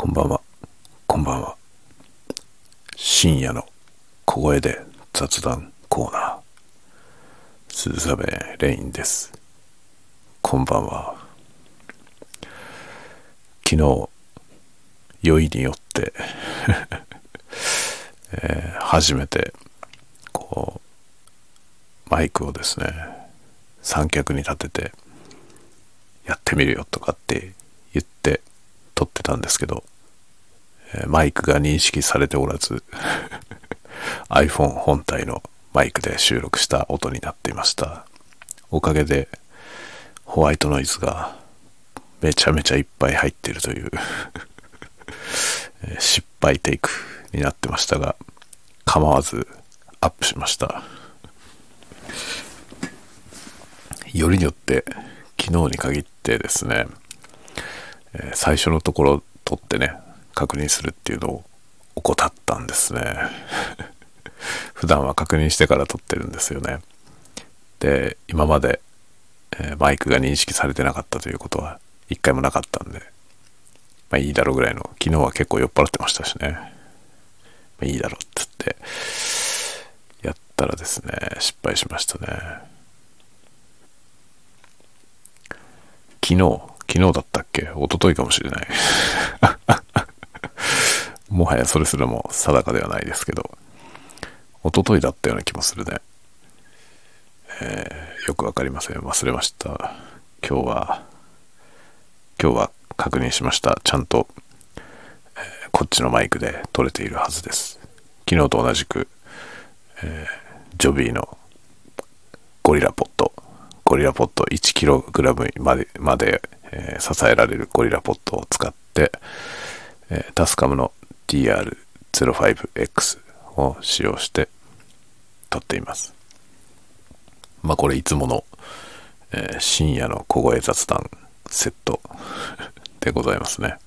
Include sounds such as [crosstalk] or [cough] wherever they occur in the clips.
こんばんは。こんばんは。深夜の小声で雑談コーナー。鈴雨レインです。こんばんは。昨日、酔いによって、[laughs] えー初めて、こう、マイクをですね、三脚に立てて、やってみるよとかって言って撮ってたんですけど、マイクが認識されておらず [laughs] iPhone 本体のマイクで収録した音になっていました。おかげでホワイトノイズがめちゃめちゃいっぱい入ってるという [laughs] 失敗テイクになってましたが構わずアップしました。よりによって昨日に限ってですね、え最初のところ撮ってね確認するっていうのを怠ったんですね。[laughs] 普段は確認してから撮ってるんですよね。で今まで、えマイクが認識されてなかったということは一回もなかったんでまあいいだろうぐらいの昨日は結構酔っ払ってましたしね、まあ、いいだろうっつってやったらですね失敗しましたね。昨日昨日だったっけ？一昨日かもしれない。[laughs] もはやそれすらも定かではないですけど。一昨日だったような気もするね、えーよくわかりません。忘れました。今日は今日は確認しました。ちゃんと、えーこっちのマイクで撮れているはずです。昨日と同じく、えージョビーのゴリラポット。ゴリラポット 1kg までまで、えー支えられるゴリラポットを使って、えータスカムの DR05X を使用して撮っています。まあこれいつもの、えー深夜の小声雑談セット [laughs] でございますね。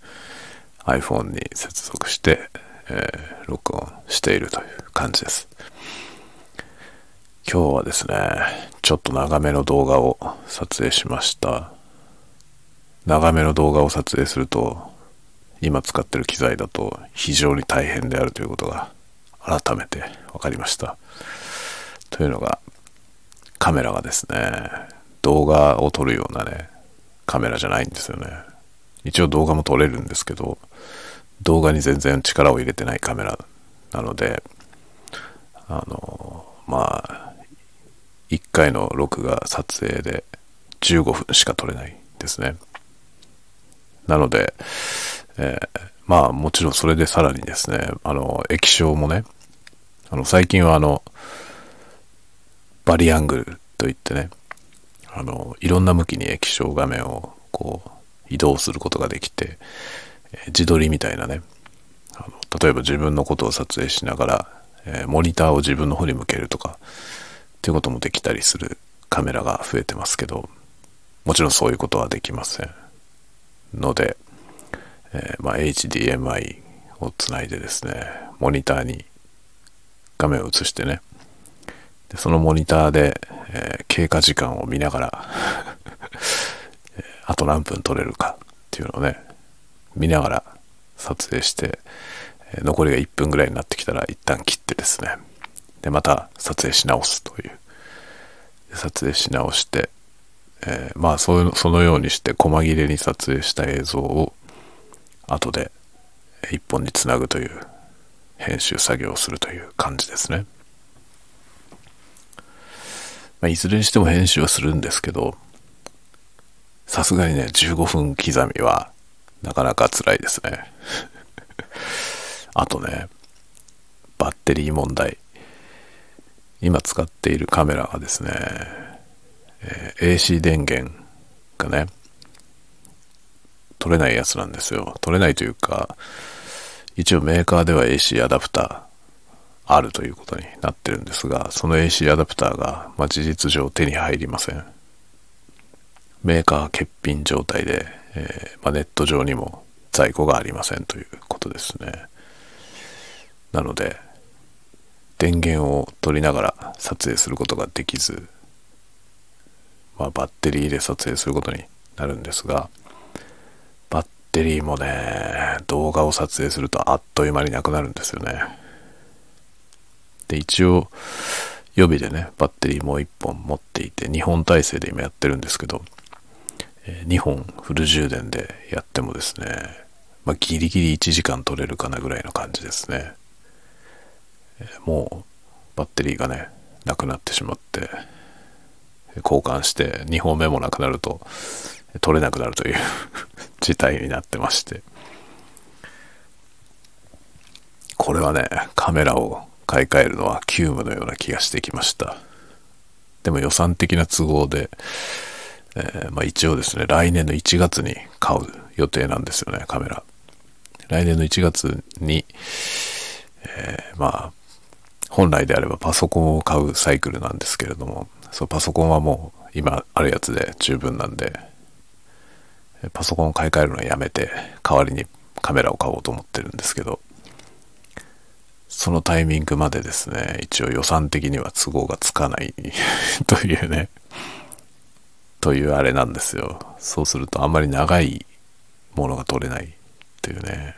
iPhone に接続して、えー録音しているという感じです。今日はですねちょっと長めの動画を撮影しました。長めの動画を撮影すると今使ってる機材だと非常に大変であるということが改めて分かりました。というのがカメラがですね動画を撮るようなねカメラじゃないんですよね。一応動画も撮れるんですけど動画に全然力を入れてないカメラなのであのまあ1回の録画撮影で15分しか撮れないですね。なので、えーまあもちろんそれでさらにですねあの液晶もねあの最近はあのバリアングルといってねあのいろんな向きに液晶画面をこう移動することができて、えー自撮りみたいなねあの例えば自分のことを撮影しながら、えーモニターを自分の方に向けるとかっていうこともできたりするカメラが増えてますけどもちろんそういうことはできません。ので、えーまあ、HDMI をつないでですねモニターに画面を映してねでそのモニターで、えー経過時間を見ながら [laughs] あと何分撮れるかっていうのをね見ながら撮影して、え残りが1分ぐらいになってきたら一旦切ってですねでまた撮影し直すという。撮影し直して、えーまあそそのようにして細切れに撮影した映像を後で一本につなぐという編集作業をするという感じですね、まあ、いずれにしても編集はするんですけどさすがにね15分刻みはなかなか辛いですね。[laughs] あとねバッテリー問題。今使っているカメラがですね、えー AC 電源がね取れないやつなんですよ。取れないというか一応メーカーでは AC アダプターあるということになってるんですがその AC アダプターが、まあ、事実上手に入りません。メーカー欠品状態で、えーまあ、ネット上にも在庫がありませんということですね。なので電源を取りながら撮影することができず、まあ、バッテリーで撮影することになるんですがバッテリーもね、動画を撮影するとあっという間になくなるんですよね。で、一応、予備でね、バッテリーもう1本持っていて、2本体制で今やってるんですけど、2本フル充電でやってもですね、まあ、ギリギリ1時間取れるかなぐらいの感じですね。もう、バッテリーがね、なくなってしまって、交換して2本目もなくなると、取れなくなるという事態になってまして。これはね、カメラを買い替えるのは急務のような気がしてきました。でも予算的な都合で、えー、まあ、一応ですね、来年の1月に買う予定なんですよね、カメラ。来年の1月に、えー、まあ、本来であればパソコンを買うサイクルなんですけれども、そう、パソコンはもう今あるやつで十分なんで、パソコンを買い替えるのはやめて、代わりにカメラを買おうと思ってるんですけど、そのタイミングまでですね、一応予算的には都合がつかない [laughs] というね、というあれなんですよ。そうするとあんまり長いものが取れないっていうね、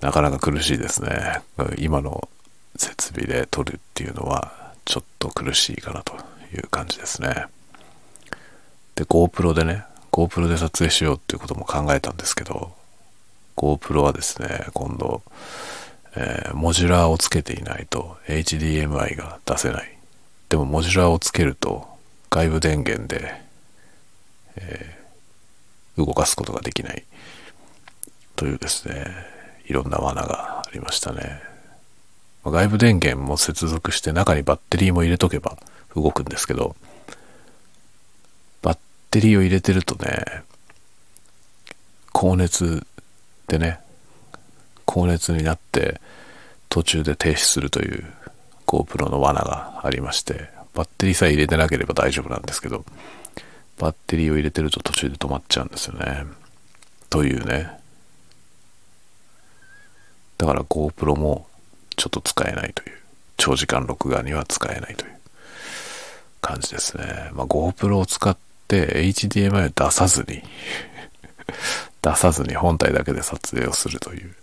なかなか苦しいですね。今の設備で撮るっていうのは。ちょっと苦しいかなという感じですね。で、GoPro でね、GoPro で撮影しようっていうことも考えたんですけど、GoPro はですね、今度、えー、モジュラーをつけていないと HDMI が出せない。でもモジュラーをつけると外部電源で、えー、動かすことができないというですね、いろんな罠がありましたね。外部電源も接続して中にバッテリーも入れとけば動くんですけど、バッテリーを入れてるとね、高熱でね、高熱になって途中で停止するという GoPro の罠がありまして、バッテリーさえ入れてなければ大丈夫なんですけど、バッテリーを入れてると途中で止まっちゃうんですよね。というね。だから GoPro もちょっと使えないという。長時間録画には使えないという感じですね。まあ、GoPro を使って HDMI を出さずに [laughs] 出さずに本体だけで撮影をするという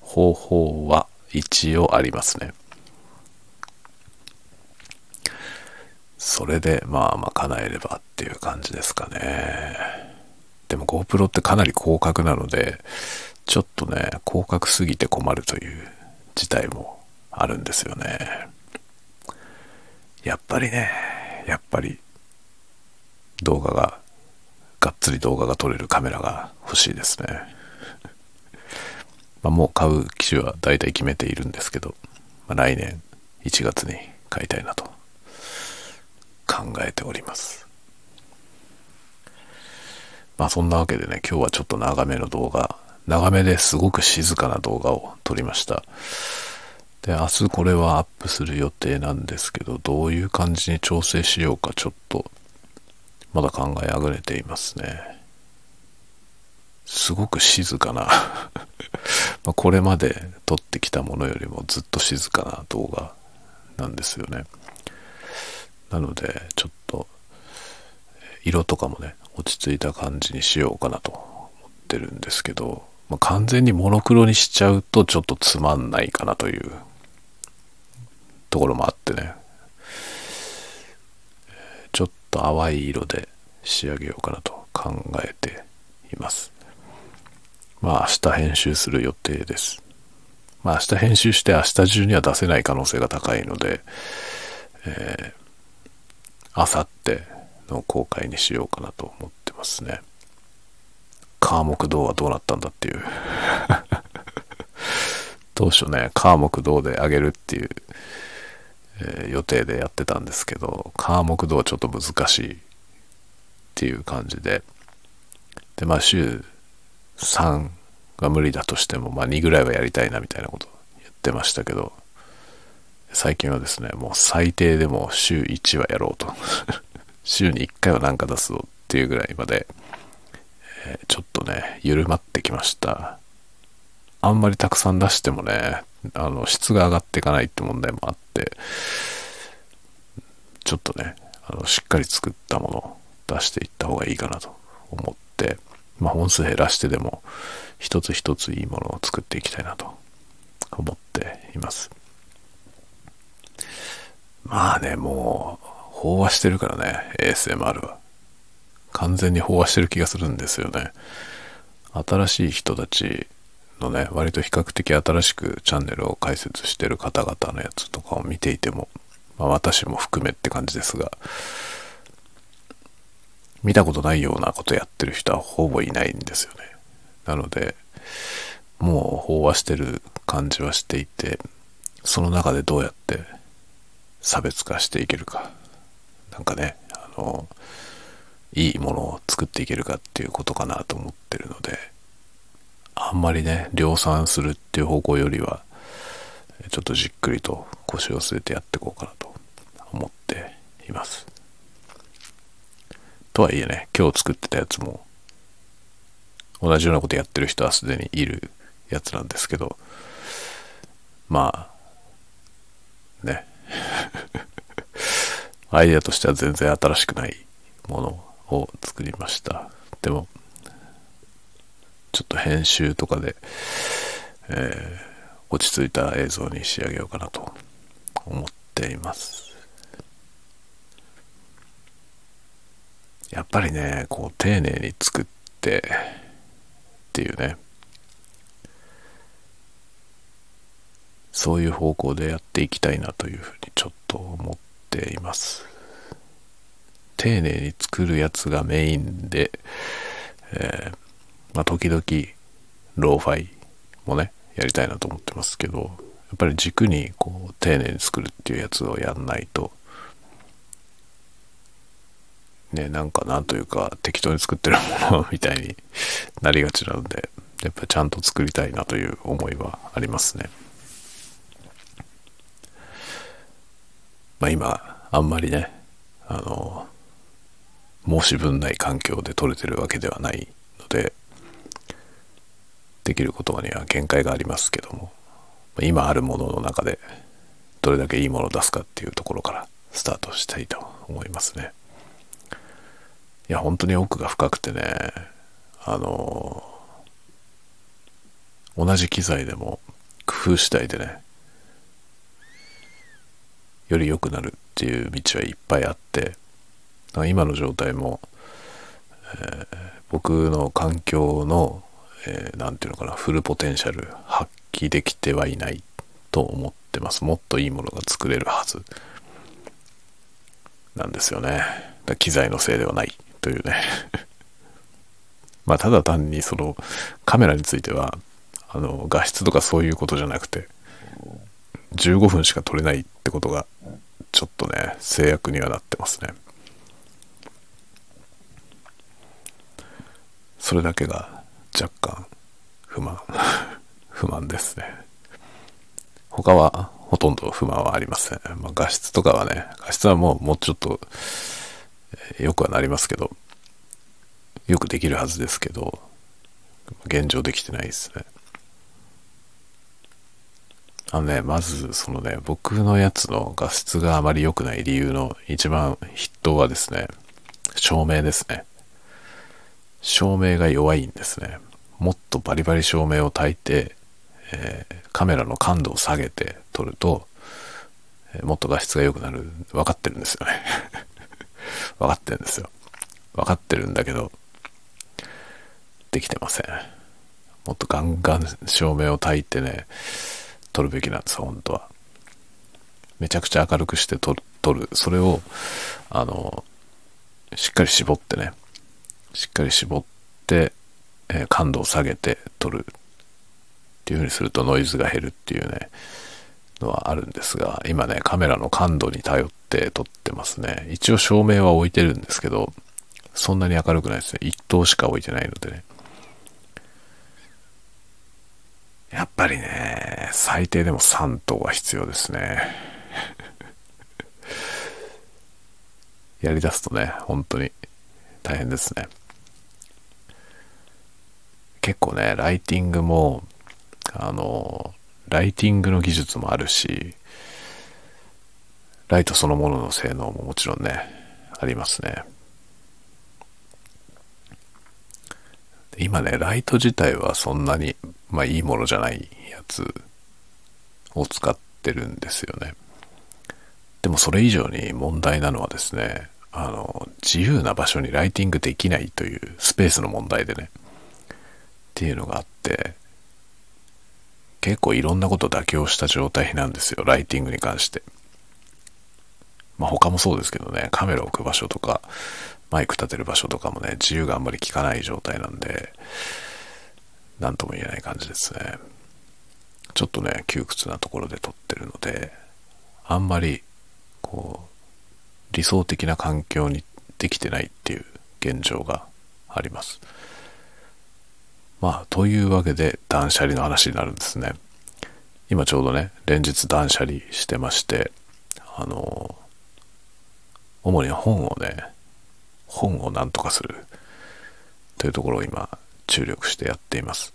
方法は一応ありますね。それでまあまあ叶えればっていう感じですかね。でも GoPro ってかなり広角なので、ちょっとね、広角すぎて困るという事態もあるんですよね。やっぱりね、やっぱり動画が、がっつり動画が撮れるカメラが欲しいですね。[laughs] まあ、もう買う機種は大体決めているんですけど、まあ、来年1月に買いたいなと考えております。まあそんなわけでね、今日はちょっと長めの動画、長めですごく静かな動画を撮りました。で、明日これはアップする予定なんですけど、どういう感じに調整しようかちょっと、まだ考えあぐれていますね。すごく静かな [laughs] まこれまで撮ってきたものよりもずっと静かな動画なんですよね。なので、ちょっと、色とかもね、落ち着いた感じにしようかなと思ってるんですけど、まあ、完全にモノクロにしちゃうとちょっとつまんないかなというところもあってね、ちょっと淡い色で仕上げようかなと考えています。まあ明日編集する予定です。まあ明日編集して明日中には出せない可能性が高いので、えー、明後日の公開にしようかなと思ってますね。カー木道はどうなったんだっていう [laughs] 当初ね、カー木道であげるっていう、えー、予定でやってたんですけど、カー木道はちょっと難しいっていう感じで、で、まあ週3が無理だとしても、まあ2ぐらいはやりたいなみたいなこと言ってましたけど、最近はですね、もう最低でも週1はやろうと。[laughs] 週に1回は何か出そうっていうぐらいまで、ちょっとね、緩まってきました。あんまりたくさん出してもね、あの、質が上がっていかないって問題もあって、ちょっとね、あの、しっかり作ったものを出していった方がいいかなと思って、まあ本数減らしてでも一つ一ついいものを作っていきたいなと思っています。まあね、もう飽和してるからね、ASMR は。完全に飽和してる気がするんですよね。新しい人たちのね、割と比較的新しくチャンネルを開設してる方々のやつとかを見ていても、まあ、私も含めって感じですが、見たことないようなことやってる人はほぼいないんですよね。なので、もう飽和してる感じはしていて、その中でどうやって差別化していけるか。なんかね、あの、いいものを作っていけるかっていうことかなと思ってるので、あんまりね、量産するっていう方向よりは、ちょっとじっくりと腰を据えてやっていこうかなと思っています。とはいえね、今日作ってたやつも、同じようなことやってる人はすでにいるやつなんですけど、まあ、ね。[laughs] アイデアとしては全然新しくないものを作りました。でも、ちょっと編集とかで、えー、落ち着いた映像に仕上げようかなと思っています。やっぱりね、こう丁寧に作ってっていうね、そういう方向でやっていきたいなというふうにちょっと思っています。丁寧に作るやつがメインで、えーまあ、時々、ローファイもね、やりたいなと思ってますけど、やっぱり軸にこう、丁寧に作るっていうやつをやんないと、ね、なんかなんというか、適当に作ってるものみたいになりがちなので、やっぱちゃんと作りたいなという思いはありますね。まあ今、あんまりね、あの、申し分ない環境で撮れてるわけではないので、できることには限界がありますけども今あるものの中でどれだけいいものを出すかっていうところからスタートしたいと思いますね。いや本当に奥が深くてねあの同じ機材でも工夫次第でねより良くなるっていう道はいっぱいあって今の状態も、えー、僕の環境のえー、ていうのかな、フルポテンシャル発揮できてはいないと思ってます。もっといいものが作れるはずなんですよね。機材のせいではないというね。[laughs] まあ、ただ単にそのカメラについては、あの、画質とかそういうことじゃなくて、15分しか撮れないってことが、ちょっとね、制約にはなってますね。それだけが若干不満。[laughs] 不満ですね。他はほとんど不満はありません、まあ、画質とかはね画質はもうもうちょっとよくはなりますけどよくできるはずですけど現状できてないですね。あのねまずそのね僕のやつの画質があまり良くない理由の一番筆頭はですね照明ですね。照明が弱いんですね。もっとバリバリ照明を焚いて、えー、カメラの感度を下げて撮ると、えー、もっと画質が良くなる。分かってるんですよね。[laughs] 分かってるんですよ。分かってるんだけど、できてません。もっとガンガン照明を焚いてね、撮るべきなんですよ、本当は。めちゃくちゃ明るくして撮る。撮るそれを、あの、しっかり絞ってね、しっかり絞って、えー、感度を下げて撮るっていう風にするとノイズが減るっていうね、のはあるんですが、今ね、カメラの感度に頼って撮ってますね。一応照明は置いてるんですけど、そんなに明るくないですね。一灯しか置いてないのでね。やっぱりね、最低でも3灯は必要ですね。[laughs] やりだすとね、本当に大変ですね。結構ね、ライティングも、あの、ライティングの技術もあるし、ライトそのものの性能ももちろんね、ありますね。今ね、ライト自体はそんなに、まあいいものじゃないやつを使ってるんですよね。でもそれ以上に問題なのはですね、あの、自由な場所にライティングできないというスペースの問題でね、っていうのがあって、結構いろんなこと妥協した状態なんですよ、ライティングに関して。まあ他もそうですけどね、カメラ置く場所とか、マイク立てる場所とかもね、自由があんまり効かない状態なんで、何とも言えない感じですね。ちょっとね、窮屈なところで撮ってるので、あんまり、こう、理想的な環境にできてないっていう現状があります。まあ、というわけで断捨離の話になるんですね。今ちょうどね、連日断捨離してまして、あの、主に本をね、本を何とかするというところを今注力してやっています。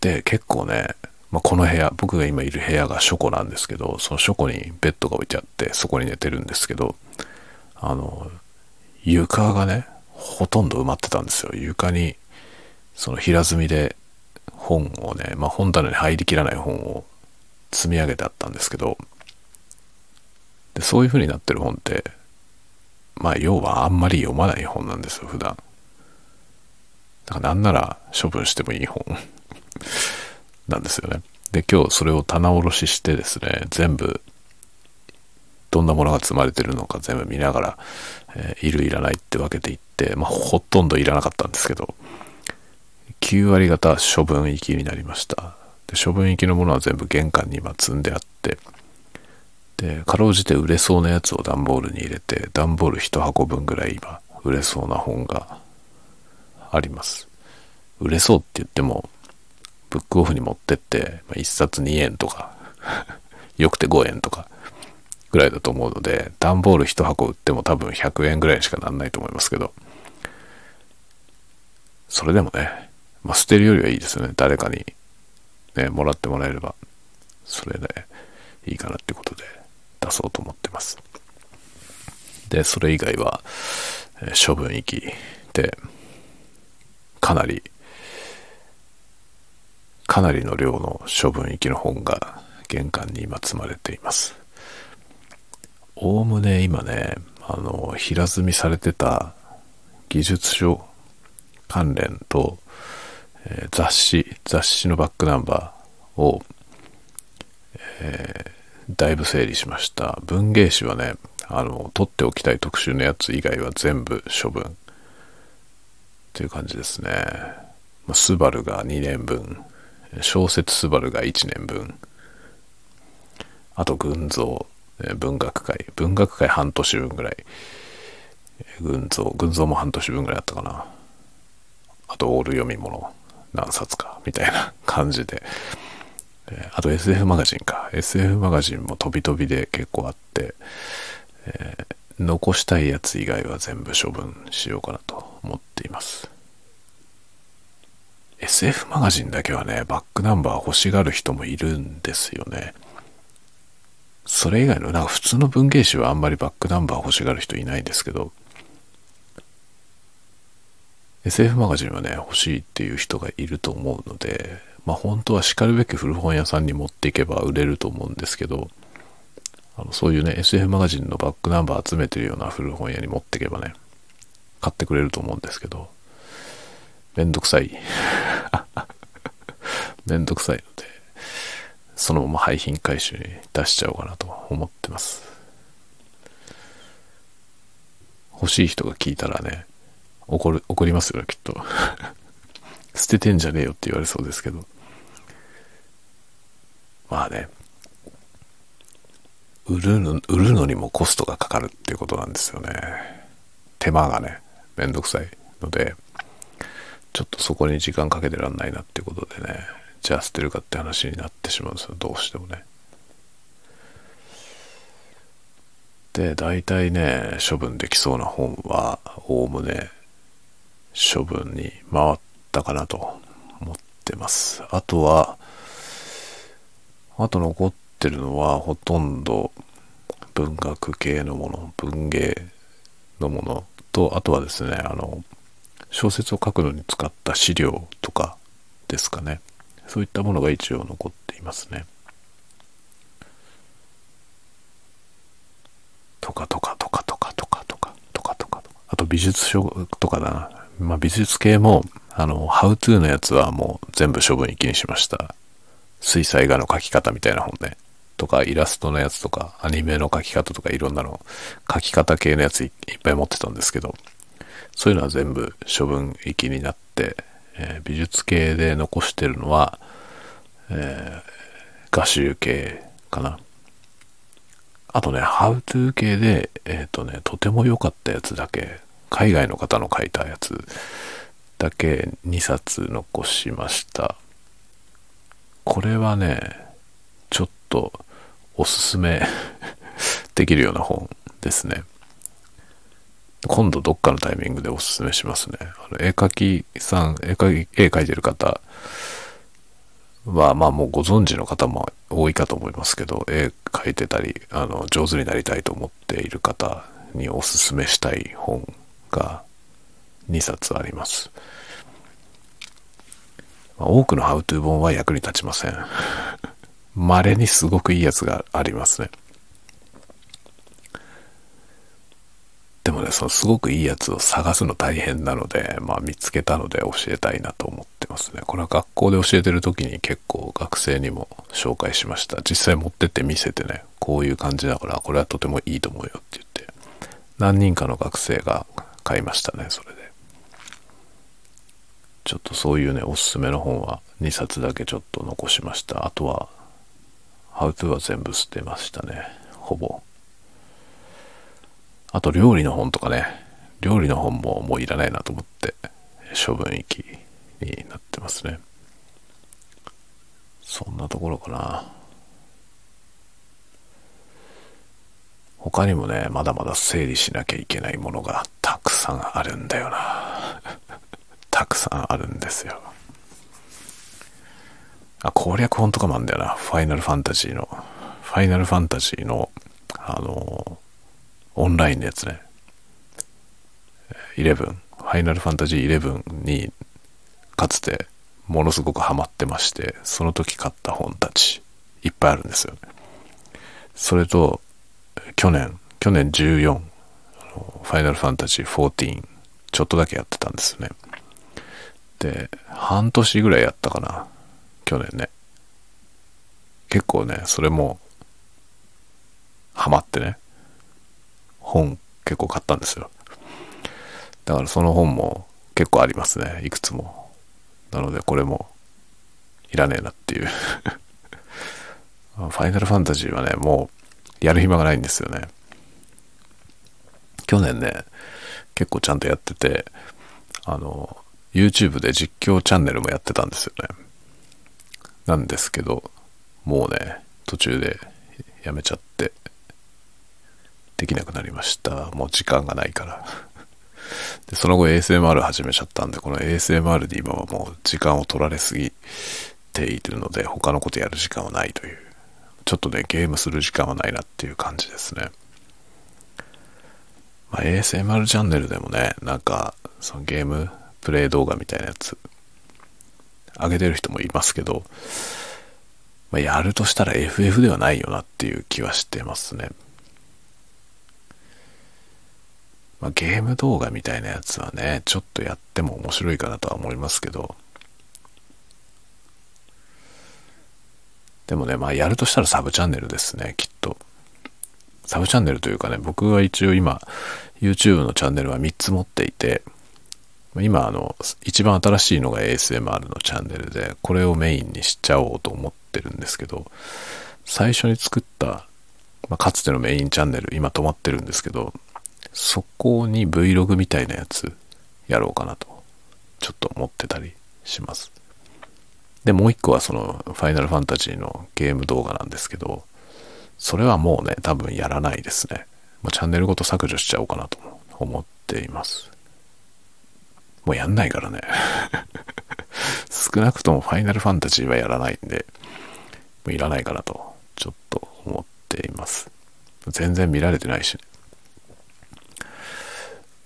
で、結構ね、まあ、この部屋、僕が今いる部屋が書庫なんですけど、その書庫にベッドが置いてあって、そこに寝てるんですけど、あの、床がね、ほとんど埋まってたんですよ。床に、その平積みで本をね、まあ、本棚に入りきらない本を積み上げてあったんですけど、でそういう風になってる本って、まあ要はあんまり読まない本なんですよ、普段。だからなんなら処分してもいい本 [laughs] なんですよね。で、今日それを棚卸ししてですね、全部、どんなものが積まれてるのか全部見ながら、えー、いるいらないって分けていって、まあほとんどいらなかったんですけど、9割方処分行きになりました。で、処分行きのものは全部玄関に今積んであって、で、かろうじて売れそうなやつを段ボールに入れて、段ボール1箱分ぐらい今、売れそうな本があります。売れそうって言っても、ブックオフに持ってって、ま、1冊2円とかよくて5円とか、[laughs] ぐらいだと思うので、段ボール1箱売っても多分100円ぐらいしかなんないと思いますけど、それでもね、まあ、捨てるよりはいいですよね。誰かに、ね、もらってもらえれば、それでいいかなってことで。出そうと思ってます。で、それ以外は、え処分行きで、かなり、かなりの量の処分行きの本が玄関に今積まれています。おおむね今ね、あの、平積みされてた技術書関連と、えー、雑誌、雑誌のバックナンバーを、えーだいぶ整理しました。文芸誌はね、あの、取っておきたい特集のやつ以外は全部処分。っていう感じですね。まあ、スバルが2年分、小説スバルが1年分、あと群像、文学界、文学界半年分ぐらい、群像、群像も半年分ぐらいあったかな。あとオール読み物何冊か、みたいな感じで、えあと SF マガジンか。SF マガジンも飛び飛びで結構あって、えー、残したいやつ以外は全部処分しようかなと思っています。SF マガジンだけはね、バックナンバー欲しがる人もいるんですよね。それ以外の、なんか普通の文芸誌はあんまりバックナンバー欲しがる人いないんですけど、SF マガジンはね、欲しいっていう人がいると思うので、まあ本当は叱るべき古本屋さんに持っていけば売れると思うんですけど、あのそういうね、SF マガジンのバックナンバー集めてるような古本屋に持っていけばね、買ってくれると思うんですけど、めんどくさい。[laughs] めんどくさいので、そのまま廃品回収に出しちゃおうかなと思ってます。欲しい人が聞いたらね、怒る、怒りますよ、きっと。[laughs] 捨ててんじゃねえよって言われそうですけど。まあね、売るの、売るのにもコストがかかるっていうことなんですよね。手間がね、めんどくさいので、ちょっとそこに時間かけてらんないなっていうことでね、じゃあ捨てるかって話になってしまうんですよ、どうしてもね。で、大体ね、処分できそうな本は、おおむね、処分に回ったかなと思ってます。あとは、あと残ってるのはほとんど文学系のもの、文芸のもの。と、あとはですね、あの、小説を書くのに使った資料とかですかね。そういったものが一応残っていますね。とかとかとかとかとかとかとかとかあと美術書とかだな。まあ美術系もあの、ハウトゥーのやつはもう全部処分きにしました。水彩画の描き方みたいな本ね。とか、イラストのやつとか、アニメの描き方とか、いろんなの、描き方系のやついっぱい持ってたんですけど、そういうのは全部処分行きになって、えー、美術系で残してるのは、えー、画集系かな。あとね、ハウトゥー系で、えっ、ー、とね、とても良かったやつだけ、海外の方の書いたやつだけ2冊残しました。これはね、ちょっとおすすめ [laughs] できるような本ですね。今度どっかのタイミングでおすすめしますね。あの絵描きさん、絵描き、絵描いてる方は、まあもうご存知の方も多いかと思いますけど、絵描いてたり、あの、上手になりたいと思っている方におすすめしたい本が2冊あります。多くのハウトゥー本は役に立ちません。[laughs] 稀にすごくいいやつがありますね。でもね、そのすごくいいやつを探すの大変なので、まあ見つけたので教えたいなと思ってますね。これは学校で教えてる時に結構学生にも紹介しました。実際持ってって見せてね、こういう感じだから、これはとてもいいと思うよって言って、何人かの学生が買いましたね、それで。ちょっとそういうね、おすすめの本は2冊だけちょっと残しました。あとは、ハウトゥーは全部捨てましたね。ほぼ。あと料理の本とかね、料理の本ももういらないなと思って、処分域になってますね。そんなところかな。他にもね、まだまだ整理しなきゃいけないものがたくさんあるんだよな。[laughs] たくさんあるんですよ。あ、攻略本とかもあるんだよな。ファイナルファンタジーの。ファイナルファンタジーの、あの、オンラインのやつね。11。ファイナルファンタジー11に、かつてものすごくハマってまして、その時買った本たち、いっぱいあるんですよね。それと、去年、去年14、ファイナルファンタジー14、ちょっとだけやってたんですね。で、半年ぐらいやったかな。去年ね。結構ね、それも、ハマってね。本結構買ったんですよ。だからその本も結構ありますね。いくつも。なのでこれもいらねえなっていうファイナルファンタジーはね、もうやる暇がないんですよね。去年ね、結構ちゃんとやってて、あの、YouTube で実況チャンネルもやってたんですよね。なんですけど、もうね、途中でやめちゃって、できなくなりました。もう時間がないからで、その後 ASMR 始めちゃったんで、この ASMR で今はもう時間を取られすぎているので、他のことやる時間はないという。ちょっとね、ゲームする時間はないなっていう感じですね。まあ、ASMR チャンネルでもね、なんか、そのゲームプレイ動画みたいなやつ、上げてる人もいますけど、まあ、やるとしたら FF ではないよなっていう気はしてますね。まあ、ゲーム動画みたいなやつはね、ちょっとやっても面白いかなとは思いますけど、でもね、まあやるとしたらサブチャンネルですね、きっと。サブチャンネルというかね、僕は一応今、YouTube のチャンネルは3つ持っていて、今あの一番新しいのが ASMR のチャンネルでこれをメインにしちゃおうと思ってるんですけど最初に作った、まあ、かつてのメインチャンネル今止まってるんですけどそこに Vlog みたいなやつやろうかなとちょっと思ってたりしますでもう一個はそのファイナルファンタジーのゲーム動画なんですけどそれはもうね多分やらないですね。もうチャンネルごと削除しちゃおうかなと思っています。もうやんないからね。[laughs] 少なくともファイナルファンタジーはやらないんで、もういらないかなと、ちょっと思っています。全然見られてないし、ね、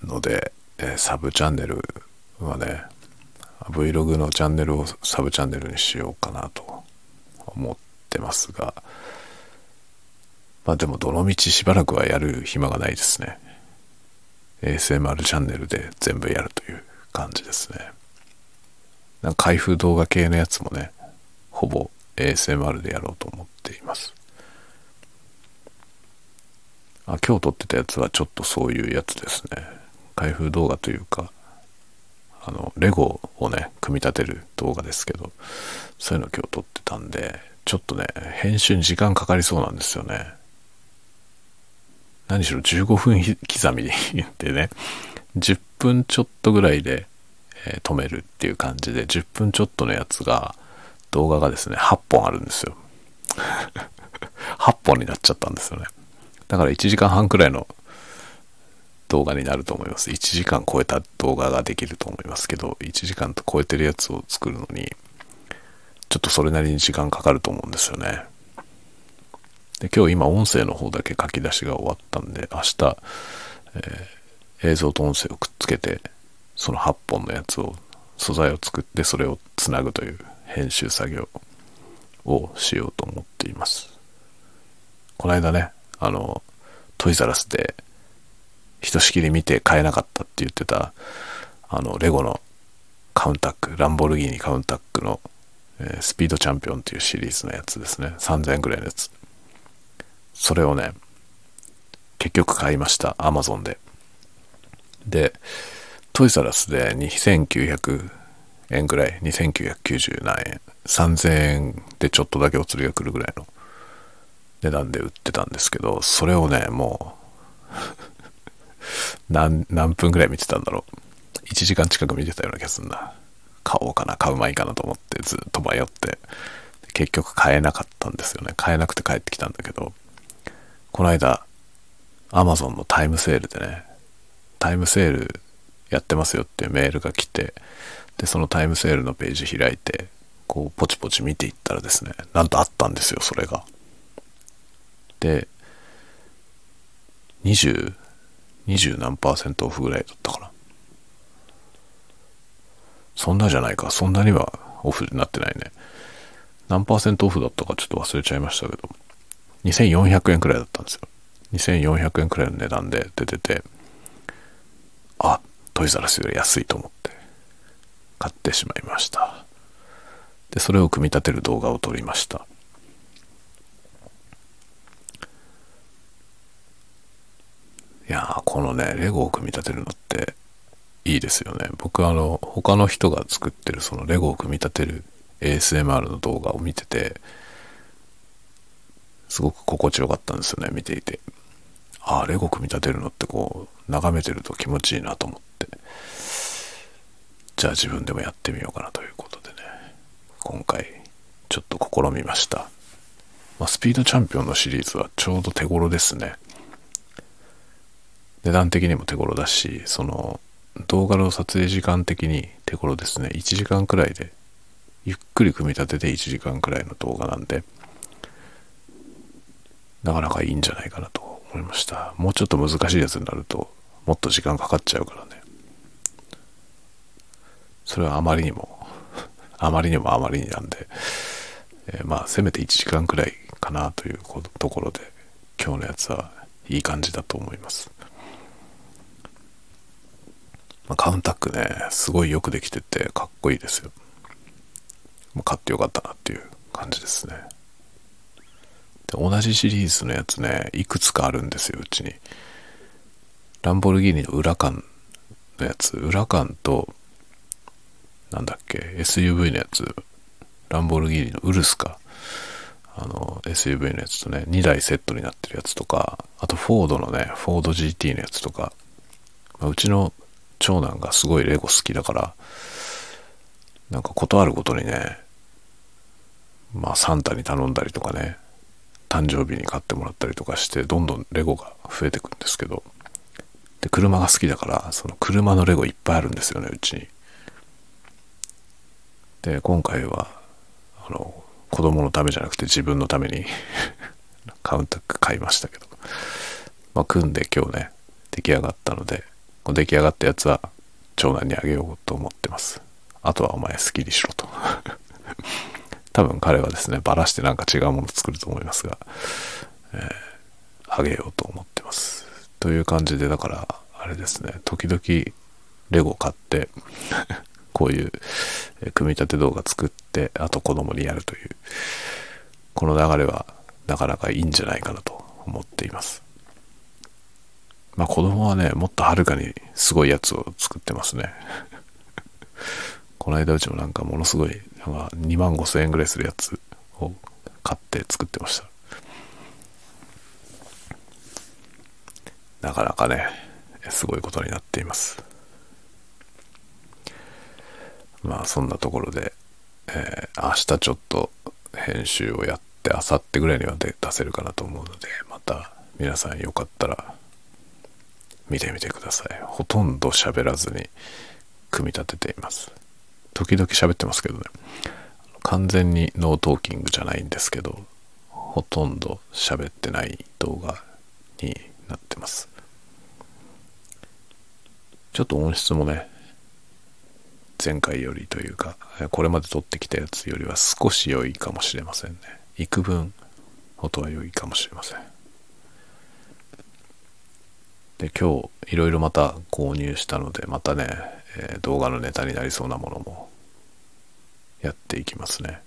ので、え、サブチャンネルはね Vlog のチャンネルをサブチャンネルにしようかなと思ってますがまあでもどのみちしばらくはやる暇がないですね。ASMR チャンネルで全部やるという感じですね。なんか開封動画系のやつもねほぼ ASMR でやろうと思っています。あ今日撮ってたやつはちょっとそういうやつですね。開封動画というかあのレゴをね組み立てる動画ですけどそういうの今日撮ってたんでちょっとね編集に時間かかりそうなんですよね。何しろ15分刻みでね10分ちょっとぐらいで、え、止めるっていう感じで10分ちょっとのやつが動画がですね8本あるんですよ。[laughs] 8本になっちゃったんですよね。だから1時間半くらいの動画になると思います。1時間超えた動画ができると思いますけど、1時間超えてるやつを作るのに、ちょっとそれなりに時間かかると思うんですよね。で今日今音声の方だけ書き出しが終わったんで、明日、えー、映像と音声をくっつけて、その8本のやつを、素材を作ってそれをつなぐという編集作業をしようと思っています。この間ね、あの、トイザラスでひとしきり見て買えなかったって言ってた、あの、レゴのカウンタック、ランボルギーニカウンタックの、えー、スピードチャンピオンっていうシリーズのやつですね。3000円ぐらいのやつ。それをね、結局買いました。アマゾンで。で、トイザラスで2900円ぐらい、2990何円、3000円でちょっとだけお釣りが来るぐらいの値段で売ってたんですけど、それをね、もう何、何分ぐらい見てたんだろう。1時間近く見てたような気がするな。買おうかな、買うまいかなと思ってずっと迷って、結局買えなかったんですよね。買えなくて帰ってきたんだけど、この間、アマゾンのタイムセールでね、タイムセールやってますよっていうメールが来て、で、そのタイムセールのページ開いて、こう、ポチポチ見ていったらですね、なんとあったんですよ、それが。で、20、20何パーセントオフぐらいだったかな。そんなじゃないか。そんなにはオフになってないね。何パーセントオフだったかちょっと忘れちゃいましたけど、2400円くらいだったんですよ。2400円くらいの値段で出てて、あ、トイザラスより安いと思って買ってしまいました。で、それを組み立てる動画を撮りました。いやこのね、レゴを組み立てるのっていいですよね。僕あの、他の人が作ってるそのレゴを組み立てる ASMR の動画を見てて、すごく心地よかったんですよね、見ていて。ああ、レゴ組み立てるのってこう、眺めてると気持ちいいなと思って。じゃあ自分でもやってみようかなということでね、今回ちょっと試みました。まあ、スピードチャンピオンのシリーズはちょうど手頃ですね。値段的にも手頃だし、その動画の撮影時間的に手頃ですね。1時間くらいで、ゆっくり組み立てて1時間くらいの動画なんで、なかなかいいんじゃないかなと思いました。もうちょっと難しいやつになると、もっと時間かかっちゃうからね。それはあまりにも、[laughs] あまりにもあまりになんで、えー、まあ、せめて1時間くらいかなというところで、今日のやつはいい感じだと思います。まあ、カウンタックね、すごいよくできててかっこいいですよ。まあ、買ってよかったなっていう感じですね。で、同じシリーズのやつね、いくつかあるんですよ、うちに。ランボルギーニの裏缶のやつ、裏缶と、なんだっけ、SUV のやつ、ランボルギーニのウルスか。あの、SUV のやつとね、2台セットになってるやつとか、あとフォードのね、フォード GT のやつとか、まあ、うちの長男がすごいレゴ好きだから、なんか断るごとにね、まあサンタに頼んだりとかね、誕生日に買ってもらったりとかして、どんどんレゴが増えてくんですけど、で、車が好きだから、その車のレゴいっぱいあるんですよね、うちに。で、今回は、あの、子供のためじゃなくて自分のために [laughs] カウンタック買いましたけど、まあ、組んで今日ね、出来上がったので、出来上がったやつは長男にあげようと思ってます。あとはお前好きにしろと。[laughs] 多分彼はですねバラしてなんか違うもの作ると思いますが、えー、あげようと思ってます。という感じでだからあれですね時々レゴ買って [laughs] こういう組み立て動画作ってあと子供にやるというこの流れはなかなかいいんじゃないかなと思っています。まあ子供はねもっとはるかにすごいやつを作ってますね。[laughs] この間うちもなんかものすごいなんか2万5千円ぐらいするやつを買って作ってました。なかなかねすごいことになっています。まあそんなところで、えー、明日ちょっと編集をやって明後日ぐらいには出せるかなと思うのでまた皆さんよかったら見てみてください。ほとんど喋らずに組み立てています。時々喋ってますけどね。完全に no talking じゃないんですけどほとんど喋ってない動画になってます。ちょっと音質もね前回よりというかこれまで撮ってきたやつよりは少し良いかもしれませんね。幾分音は良いかもしれません。で今日いろいろまた購入したのでまたね、えー、動画のネタになりそうなものもやっていきますね。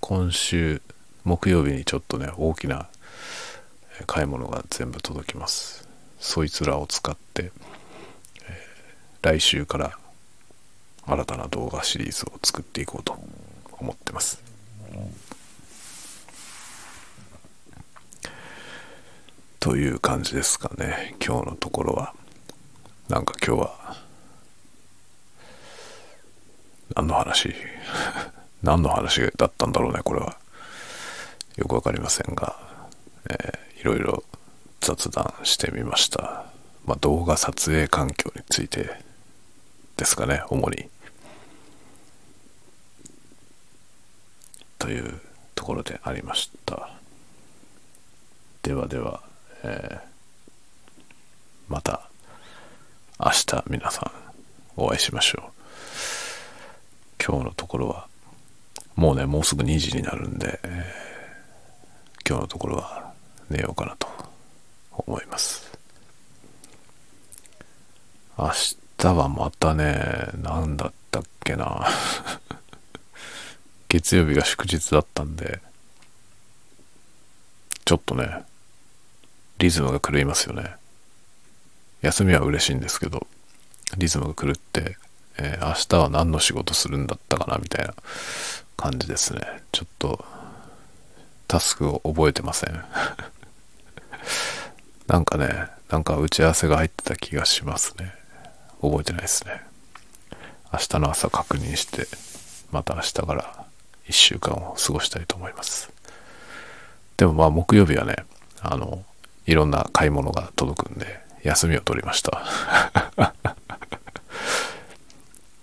今週木曜日にちょっとね大きな買い物が全部届きます。そいつらを使って、えー、来週から新たな動画シリーズを作っていこうと思ってます、という感じですかね今日のところはなんか今日は何の話？[laughs] 何の話だったんだろうねこれはよくわかりませんが、えー、いろいろ雑談してみました。まあ、動画撮影環境についてですかね、主に。というところでありました。ではでは、えー、また明日皆さんお会いしましょう。今日のところはもうね、もうすぐ2時になるんで、えー、今日のところは寝ようかなと思います明日はまたね何だったっけな [laughs] 月曜日が祝日だったんでちょっとねリズムが狂いますよね休みは嬉しいんですけどリズムが狂って、えー、明日は何の仕事するんだったかなみたいな感じですねちょっとタスクを覚えてません [laughs] なんかね、なんか打ち合わせが入ってた気がしますね。覚えてないですね。明日の朝確認して、また明日から1週間を過ごしたいと思います。でもまあ木曜日はね、あの、いろんな買い物が届くんで、休みを取りました。[laughs]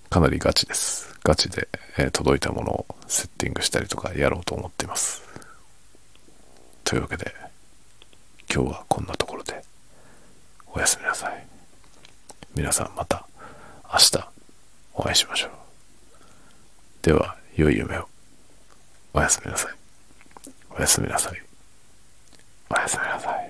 かなりガチです。ガチで、え、届いたものをセッティングしたりとかやろうと思っています。というわけで、今日はこんなところでおやすみなさい皆さんまた明日お会いしましょうでは良い夢をおやすみなさいおやすみなさいおやすみなさい